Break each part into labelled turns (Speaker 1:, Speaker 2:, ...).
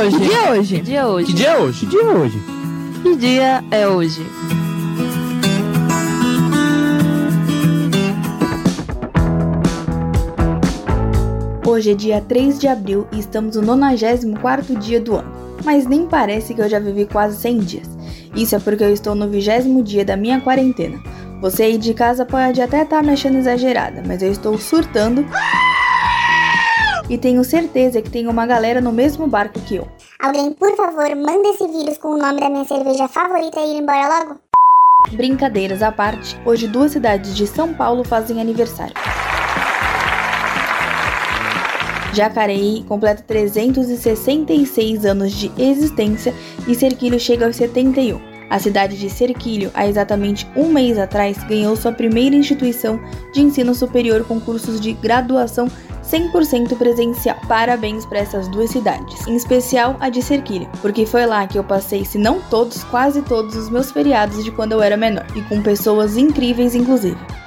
Speaker 1: hoje?
Speaker 2: Que dia é hoje?
Speaker 1: Que dia é hoje?
Speaker 3: Que dia é hoje?
Speaker 2: Que dia é hoje?
Speaker 1: Que dia é hoje?
Speaker 4: Hoje é dia 3 de abril e estamos no 94º dia do ano. Mas nem parece que eu já vivi quase 100 dias. Isso é porque eu estou no vigésimo dia da minha quarentena. Você aí de casa pode até estar tá me achando exagerada, mas eu estou surtando. E tenho certeza que tem uma galera no mesmo barco que eu.
Speaker 5: Alguém, por favor, manda esse vírus com o nome da minha cerveja favorita e ir embora logo?
Speaker 4: Brincadeiras à parte, hoje duas cidades de São Paulo fazem aniversário. Jacareí completa 366 anos de existência e Serquilho chega aos 71. A cidade de Serquilho, há exatamente um mês atrás, ganhou sua primeira instituição de ensino superior com cursos de graduação 100% presencial. Parabéns para essas duas cidades, em especial a de Serquilho, porque foi lá que eu passei, se não todos, quase todos os meus feriados de quando eu era menor, e com pessoas incríveis inclusive.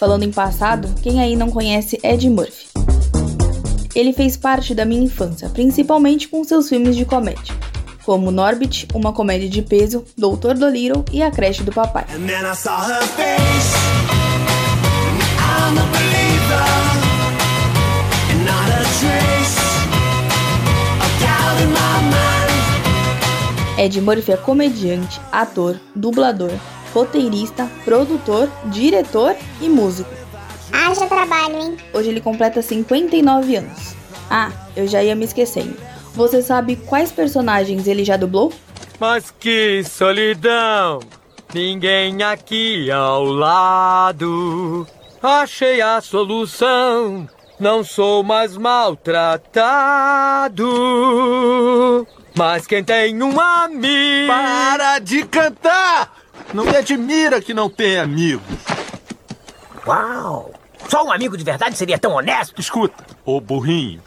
Speaker 4: Falando em passado, quem aí não conhece Ed Murphy? Ele fez parte da minha infância, principalmente com seus filmes de comédia, como Norbit, uma comédia de peso, Doutor Dolittle e A Creche do Papai. Ed Murphy é comediante, ator, dublador, roteirista, produtor, diretor e músico.
Speaker 5: Haja trabalho, hein?
Speaker 4: Hoje ele completa 59 anos. Ah, eu já ia me esquecendo. Você sabe quais personagens ele já dublou?
Speaker 6: Mas que solidão! Ninguém aqui ao lado. Achei a solução. Não sou mais maltratado. Mas quem tem um amigo.
Speaker 3: Para de cantar! Não me admira que não tenha amigos.
Speaker 7: Uau! Só um amigo de verdade seria tão honesto?
Speaker 3: Escuta, ô burrinho,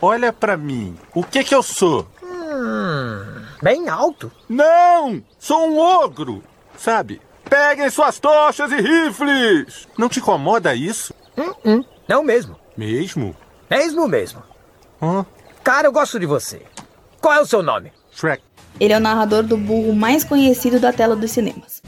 Speaker 3: olha para mim. O que que eu sou?
Speaker 7: Hum, bem alto.
Speaker 3: Não! Sou um ogro! Sabe? Peguem suas tochas e rifles! Não te incomoda isso?
Speaker 7: Hum, hum. Não mesmo.
Speaker 3: Mesmo?
Speaker 7: Mesmo mesmo.
Speaker 3: Hã?
Speaker 7: Cara, eu gosto de você. Qual é o seu nome?
Speaker 3: Shrek.
Speaker 4: Ele é o narrador do burro mais conhecido da tela dos cinemas.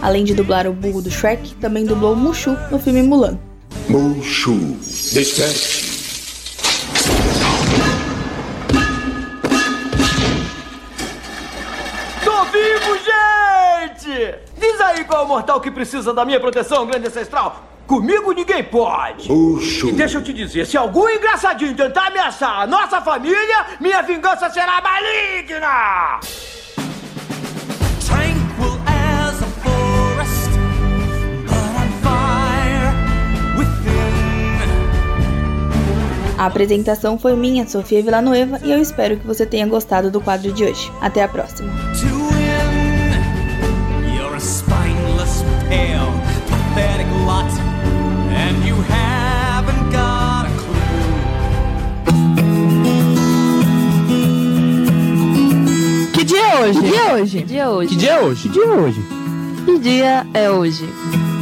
Speaker 4: Além de dublar o burro do Shrek, também dublou Mushu no filme Mulan.
Speaker 8: Mushu, desperte.
Speaker 6: Qual é o mortal que precisa da minha proteção, grande ancestral. Comigo ninguém pode.
Speaker 8: Mushu.
Speaker 6: E deixa eu te dizer, se algum engraçadinho tentar ameaçar a nossa família, minha vingança será maligna!
Speaker 4: A apresentação foi minha, Sofia Villanueva, e eu espero que você tenha gostado do quadro de hoje. Até a próxima.
Speaker 1: Hoje?
Speaker 2: Que dia é hoje?
Speaker 1: Que dia é hoje?
Speaker 2: Que dia é hoje?
Speaker 1: Que dia é hoje?